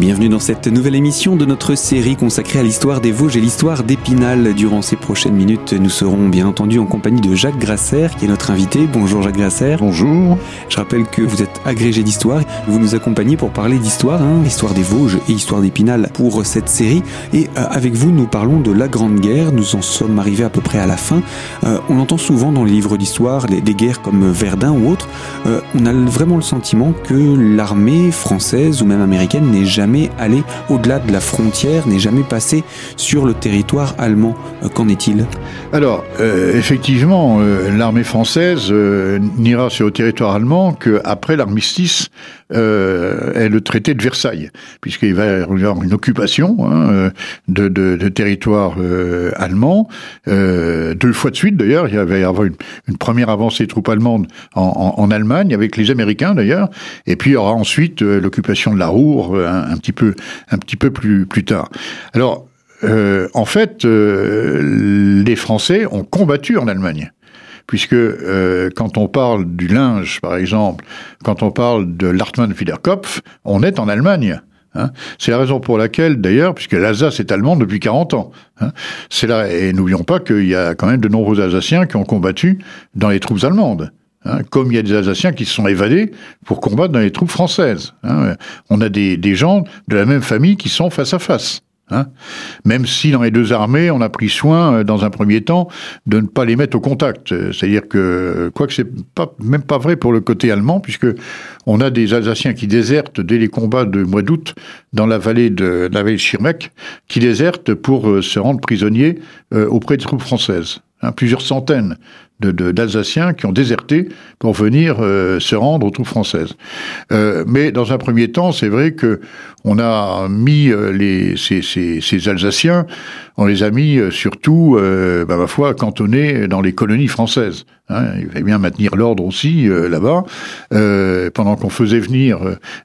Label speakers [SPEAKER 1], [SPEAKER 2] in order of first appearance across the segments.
[SPEAKER 1] Bienvenue dans cette nouvelle émission de notre série consacrée à l'histoire des Vosges et l'histoire d'Épinal. Durant ces prochaines minutes, nous serons bien entendu en compagnie de Jacques Grasser, qui est notre invité. Bonjour Jacques Grasser.
[SPEAKER 2] Bonjour.
[SPEAKER 1] Je rappelle que vous êtes agrégé d'histoire. Vous nous accompagnez pour parler d'histoire, hein, histoire des Vosges et histoire d'Épinal pour cette série. Et euh, avec vous, nous parlons de la Grande Guerre. Nous en sommes arrivés à peu près à la fin. Euh, on entend souvent dans les livres d'histoire des guerres comme Verdun ou autres. Euh, on a vraiment le sentiment que l'armée française ou même américaine n'est jamais allée au-delà de la frontière, n'est jamais passée sur le territoire allemand. Euh, qu'en est-il?
[SPEAKER 2] Alors, euh, effectivement, euh, l'armée française n'ira sur le territoire allemand qu'après l'armistice et le traité de Versailles, puisqu'il va y avoir une occupation hein, de, de, territoire allemand, deux fois de suite d'ailleurs, il y avoir une, première avancée des troupes allemandes en, Allemagne, avec les Américains d'ailleurs, et puis il y aura ensuite l'occupation de la Roure un, un, petit peu, un petit peu plus, plus tard. Alors, euh, en fait, euh, les Français ont combattu en Allemagne. Puisque euh, quand on parle du linge, par exemple, quand on parle de l'Artmann-Fiederkopf, on est en Allemagne. Hein. C'est la raison pour laquelle, d'ailleurs, puisque l'Alsace est allemande depuis 40 ans, hein, c'est là, et n'oublions pas qu'il y a quand même de nombreux Alsaciens qui ont combattu dans les troupes allemandes. Hein, comme il y a des Alsaciens qui se sont évadés pour combattre dans les troupes françaises. Hein. On a des gens de la même famille qui sont face à face. Hein Même si dans les deux armées, on a pris soin, euh, dans un premier temps, de ne pas les mettre au contact. C'est-à-dire que, quoique c'est pas, même pas vrai pour le côté allemand, puisque on a des Alsaciens qui désertent dès les combats de mois d'août dans la vallée de, la vallée de Schirmeck, qui désertent pour euh, se rendre prisonniers euh, auprès des troupes françaises. Hein, plusieurs centaines d'Alsaciens de, qui ont déserté pour venir euh, se rendre aux troupes françaises. Euh, mais dans un premier temps, c'est vrai que on a mis euh, les, ces, ces, ces, Alsaciens, on les a mis euh, surtout, euh, bah, ma foi, cantonnés dans les colonies françaises. Hein, il fallait bien maintenir l'ordre aussi là-bas, pendant qu'on faisait venir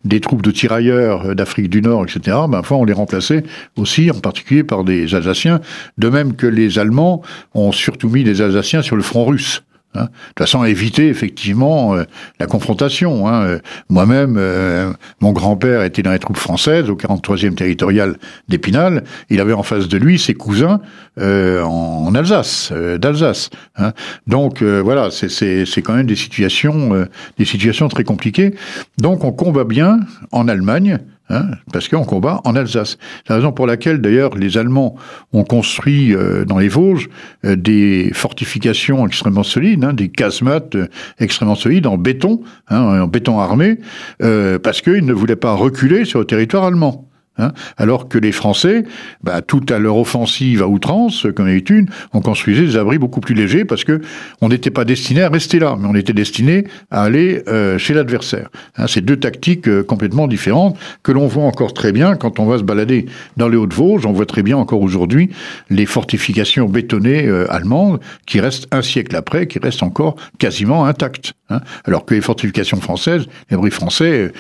[SPEAKER 2] des troupes de tirailleurs d'Afrique du Nord, etc. Bah, ma foi, on les remplaçait aussi, en particulier par des Alsaciens, de même que les Allemands ont surtout mis des Alsaciens sur le front russe. Hein. de toute façon, éviter effectivement euh, la confrontation. Hein. Euh, moi-même, euh, mon grand-père était dans les troupes françaises au 43e territorial d'Épinal. Il avait en face de lui ses cousins en, Alsace, d'Alsace. Hein. Donc voilà, c'est quand même des situations, des situations très compliquées. Donc on combat bien en Allemagne. Hein, parce qu'on combat en Alsace. C'est la raison pour laquelle, d'ailleurs, les Allemands ont construit euh, dans les Vosges euh, des fortifications extrêmement solides, hein, des casemates euh, extrêmement solides en béton, hein, en béton armé, parce qu'ils ne voulaient pas reculer sur le territoire allemand. Hein Alors que les Français, bah, tout à leur offensive à outrance, comme d'habitude, on construisait des abris beaucoup plus légers parce que on n'était pas destiné à rester là, mais on était destiné à aller euh, chez l'adversaire. Hein, c'est deux tactiques euh, complètement différentes que l'on voit encore très bien quand on va se balader dans les Hauts-de-Vosges. On voit très bien encore aujourd'hui les fortifications bétonnées euh, allemandes qui restent un siècle après, qui restent encore quasiment intactes. Hein Alors que les fortifications françaises, les abris français,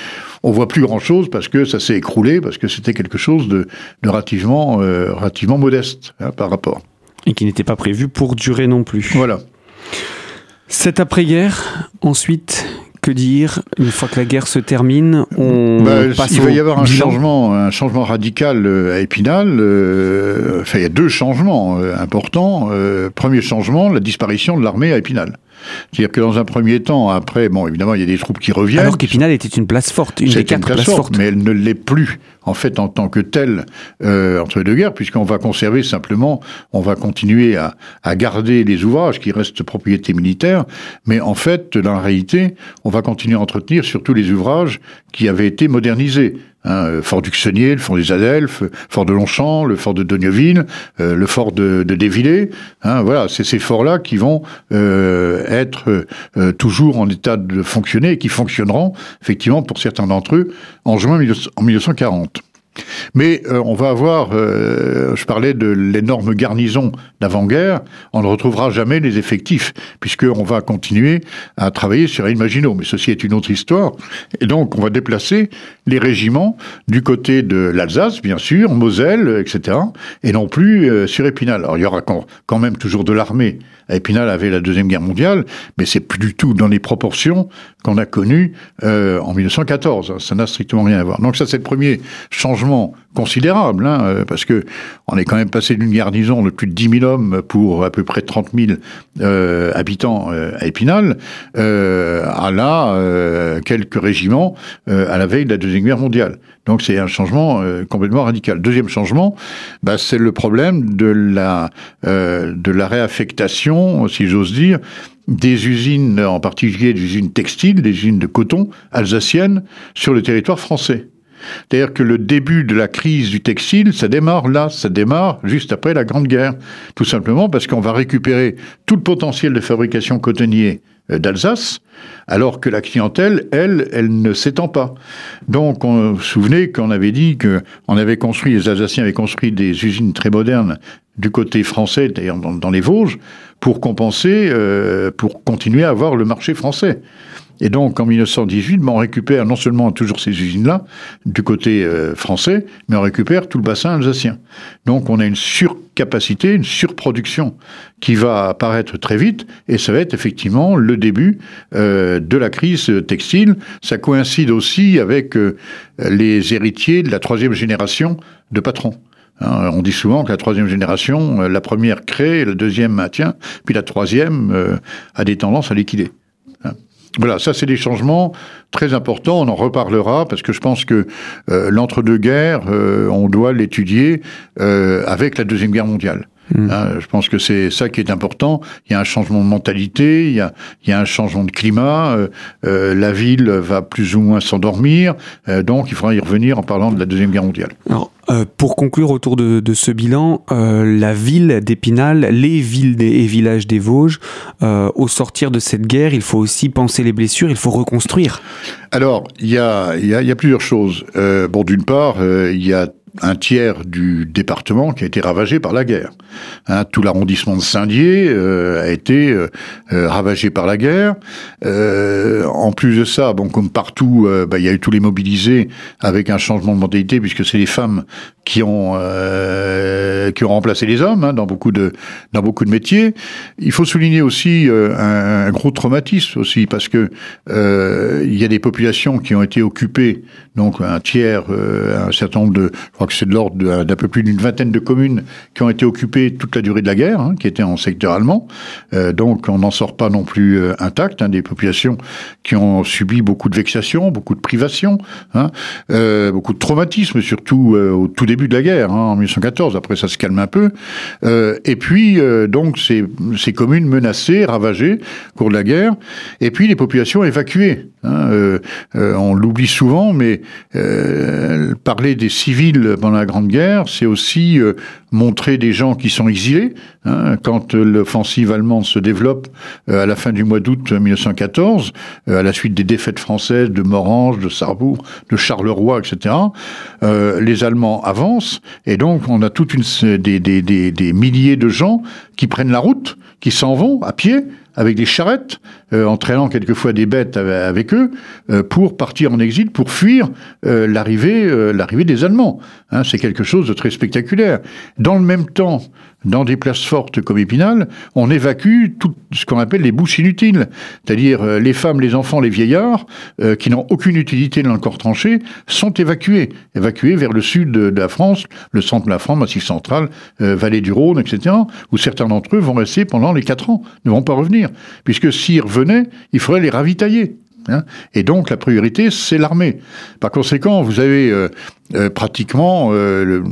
[SPEAKER 2] on voit plus grand-chose parce que ça s'est écroulé, parce que c'était quelque chose de, de relativement, euh, relativement modeste hein, par rapport.
[SPEAKER 1] Et qui n'était pas prévu pour durer non plus.
[SPEAKER 2] Voilà.
[SPEAKER 1] Cette après-guerre, ensuite, que dire Une fois que la guerre se termine, on
[SPEAKER 2] bah, passe Il va y avoir un changement, un changement radical euh, à Épinal. Euh, enfin, il y a deux changements importants. Euh, premier changement, la disparition de l'armée à Épinal. C'est-à-dire que dans un premier temps, après, bon, évidemment, il y a des troupes qui reviennent.
[SPEAKER 1] Alors qu'Épinal était une place forte, une des quatre
[SPEAKER 2] une place
[SPEAKER 1] places
[SPEAKER 2] forte,
[SPEAKER 1] fortes.
[SPEAKER 2] mais elle ne l'est plus, en fait, en tant que telle, euh, entre les deux guerres, puisqu'on va conserver simplement, on va continuer à, à, garder les ouvrages qui restent propriété militaire, mais en fait, dans la réalité, on va continuer à entretenir surtout les ouvrages qui avaient été modernisés. Hein, fort du Xenier, le fort des Adelphes, fort de Longchamp, le fort de Dogneville, euh, le fort de, de. Hein, voilà, c'est ces forts-là qui vont euh, être euh, toujours en état de fonctionner et qui fonctionneront effectivement pour certains d'entre eux en juin en 1940. Mais euh, on va avoir, euh, je parlais de l'énorme garnison d'avant-guerre, on ne retrouvera jamais les effectifs, puisqu'on va continuer à travailler sur Maginot. Mais ceci est une autre histoire. Et donc, on va déplacer les régiments du côté de l'Alsace, bien sûr, Moselle, etc., et non plus euh, sur Épinal. Alors, il y aura quand même toujours de l'armée. Épinal avait la Deuxième Guerre mondiale, mais c'est plus du tout dans les proportions qu'on a connues en 1914. Ça n'a strictement rien à voir. Donc ça, c'est le premier changement considérable, hein, euh, parce que on est quand même passé d'une garnison de plus de 10 000 hommes pour à peu près 30 000 euh, habitants euh, à Épinal, à là quelques régiments à la veille de la Deuxième Guerre mondiale. Donc c'est un changement complètement radical. Deuxième changement, bah, c'est le problème de la, de la réaffectation, si j'ose dire, des usines, en particulier des usines textiles, des usines de coton alsaciennes sur le territoire français. C'est-à-dire que le début de la crise du textile, ça démarre là, ça démarre juste après la Grande Guerre. Tout simplement parce qu'on va récupérer tout le potentiel de fabrication cotonnier euh, d'Alsace, alors que la clientèle, elle, elle ne s'étend pas. Donc, on vous souvenez qu'on avait dit que on avait construit, les Alsaciens avaient construit des usines très modernes du côté français, d'ailleurs dans, les Vosges, pour compenser, euh, pour continuer à avoir le marché français. Et donc, en 1918, ben, on récupère non seulement toujours ces usines-là, du côté euh, français, mais on récupère tout le bassin alsacien. Donc, on a une surcapacité, une surproduction qui va apparaître très vite, et ça va être effectivement le début euh, de la crise textile. Ça coïncide aussi avec euh, les héritiers de la troisième génération de patrons. Hein, on dit souvent que la troisième génération, la première crée, la deuxième maintient, puis la troisième a des tendances à liquider. Voilà, ça c'est des changements très importants. On en reparlera parce que je pense que euh, l'entre-deux-guerres, euh, on doit l'étudier euh, avec la deuxième guerre mondiale. Hmm. Hein, je pense que c'est ça qui est important. Il y a un changement de mentalité, il y a, il y a un changement de climat. la ville va plus ou moins s'endormir, donc il faudra y revenir en parlant de la deuxième guerre mondiale.
[SPEAKER 1] Alors, euh, pour conclure autour de, ce bilan, euh, la ville d'Épinal, les villes et villages des Vosges, euh, au sortir de cette guerre, il faut aussi penser les blessures, il faut reconstruire.
[SPEAKER 2] Alors, il y a, y a, plusieurs choses. bon, d'une part, il y a un tiers du département qui a été ravagé par la guerre. Hein, tout l'arrondissement de Saint-Dié euh, a été euh, euh, ravagé par la guerre. en plus de ça, bon, comme partout, bah, il y a eu tous les mobilisés avec un changement de mentalité puisque c'est les femmes qui ont qui ont remplacé les hommes hein, dans beaucoup de dans beaucoup de métiers. Il faut souligner aussi un, gros traumatisme aussi parce que il y a des populations qui ont été occupées, donc un tiers, un certain nombre de, que c'est de l'ordre d'un peu plus d'une vingtaine de communes qui ont été occupées toute la durée de la guerre, hein, qui étaient en secteur allemand. Euh, donc on n'en sort pas non plus euh, intact. Hein, des populations qui ont subi beaucoup de vexations, beaucoup de privations, hein, euh, beaucoup de traumatismes, surtout au tout début de la guerre, en 1914. Après ça se calme un peu. et puis donc ces, communes menacées, ravagées au cours de la guerre. Et puis les populations évacuées. On l'oublie souvent, mais parler des civils pendant la Grande Guerre, c'est aussi euh, montrer des gens qui sont exilés. Hein, quand l'offensive allemande se développe euh, à la fin du mois d'août 1914, euh, à la suite des défaites françaises de Morange, de Sarrebourg, de Charleroi, etc., les Allemands avancent et donc on a toute une des, des, des, des milliers de gens qui prennent la route, qui s'en vont à pied avec des charrettes, euh, entraînant quelquefois des bêtes avec eux, euh, pour partir en exil, pour fuir euh, l'arrivée, l'arrivée des Allemands. Hein, c'est quelque chose de très spectaculaire. Dans le même temps, dans des places fortes comme Épinal, on évacue tout ce qu'on appelle les bouches inutiles, c'est-à-dire les femmes, les enfants, les vieillards, qui n'ont aucune utilité dans le corps tranché, sont évacués, évacués vers le sud de, la France, le centre de la France, Massif central, vallée du Rhône, etc., où certains d'entre eux vont rester pendant les quatre ans, ne vont pas revenir, puisque s'ils revenaient, il faudrait les ravitailler. Hein. et donc la priorité, c'est l'armée. Par conséquent, vous avez euh, euh, pratiquement euh,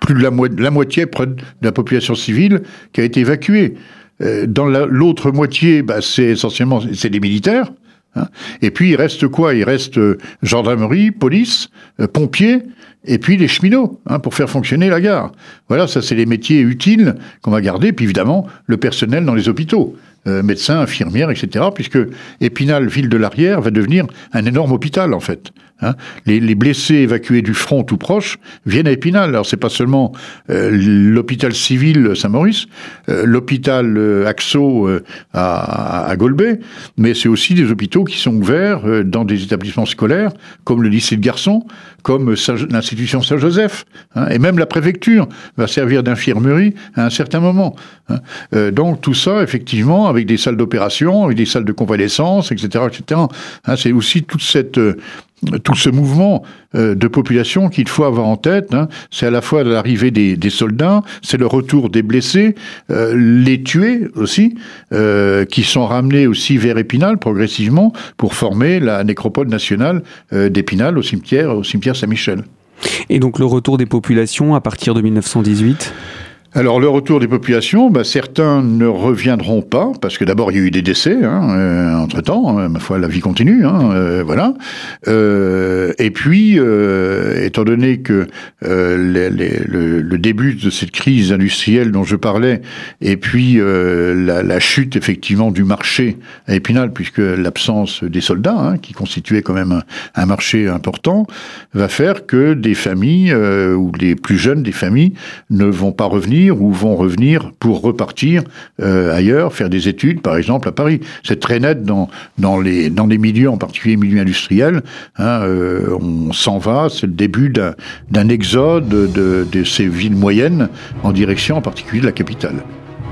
[SPEAKER 2] plus de la, moitié de la population civile qui a été évacuée. dans l'autre moitié, bah, c'est essentiellement c'est des militaires. Hein. et puis il reste quoi? Il reste gendarmerie, police, pompiers, et puis les cheminots, hein, pour faire fonctionner la gare. Voilà, ça c'est les métiers utiles qu'on va garder, puis évidemment le personnel dans les hôpitaux. Euh, médecins, infirmières, etc., puisque Épinal, ville de l'arrière, va devenir un énorme hôpital, en fait. Hein. les, blessés évacués du front tout proche viennent à Épinal. Alors c'est pas seulement euh, l'hôpital civil Saint-Maurice, euh, l'hôpital Axo à, à Golbet, mais c'est aussi des hôpitaux qui sont ouverts dans des établissements scolaires, comme le lycée de garçons, comme l'institution Saint-Joseph, hein, et même la préfecture va servir d'infirmerie à un certain moment. Hein. donc tout ça, effectivement, avec des salles d'opération, avec des salles de convalescence, etc., etc. Hein, c'est aussi toute cette, euh, tout ce mouvement euh, de population qu'il faut avoir en tête. Hein. C'est à la fois l'arrivée des, soldats, c'est le retour des blessés, euh, les tués aussi, euh, qui sont ramenés aussi vers Épinal progressivement pour former la nécropole nationale d'Épinal au cimetière, au cimetière Saint-Michel.
[SPEAKER 1] Et donc le retour des populations à partir de 1918
[SPEAKER 2] alors le retour des populations, bah, certains ne reviendront pas parce que d'abord il y a eu des décès hein, euh, entre temps. Hein, ma foi, la vie continue, hein, euh, voilà. Euh, et puis, étant donné que le, début de cette crise industrielle dont je parlais, et puis la, chute effectivement du marché à Épinal, puisque l'absence des soldats, qui constituait quand même un, marché important, va faire que des familles ou les plus jeunes des familles ne vont pas revenir ou vont revenir pour repartir euh, ailleurs, faire des études, par exemple à Paris. C'est très net dans, les, milieux, en particulier les milieux industriels. Hein, euh, on s'en va, c'est le début d'un exode de, de ces villes moyennes en direction en particulier de la capitale.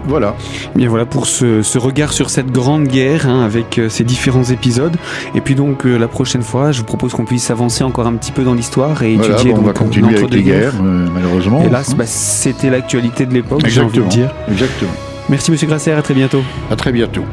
[SPEAKER 2] Voilà.
[SPEAKER 1] Bien voilà pour ce, regard sur cette grande guerre hein, avec euh, ces différents épisodes. Et puis donc euh, la prochaine fois, je vous propose qu'on puisse avancer encore un petit peu dans l'histoire et étudier.
[SPEAKER 2] on va continuer avec les guerres, euh, malheureusement.
[SPEAKER 1] Hélas, bah, c'était l'actualité de l'époque, j'ai envie de dire.
[SPEAKER 2] Exactement.
[SPEAKER 1] Merci Monsieur Grasser, à très bientôt.
[SPEAKER 2] À très bientôt.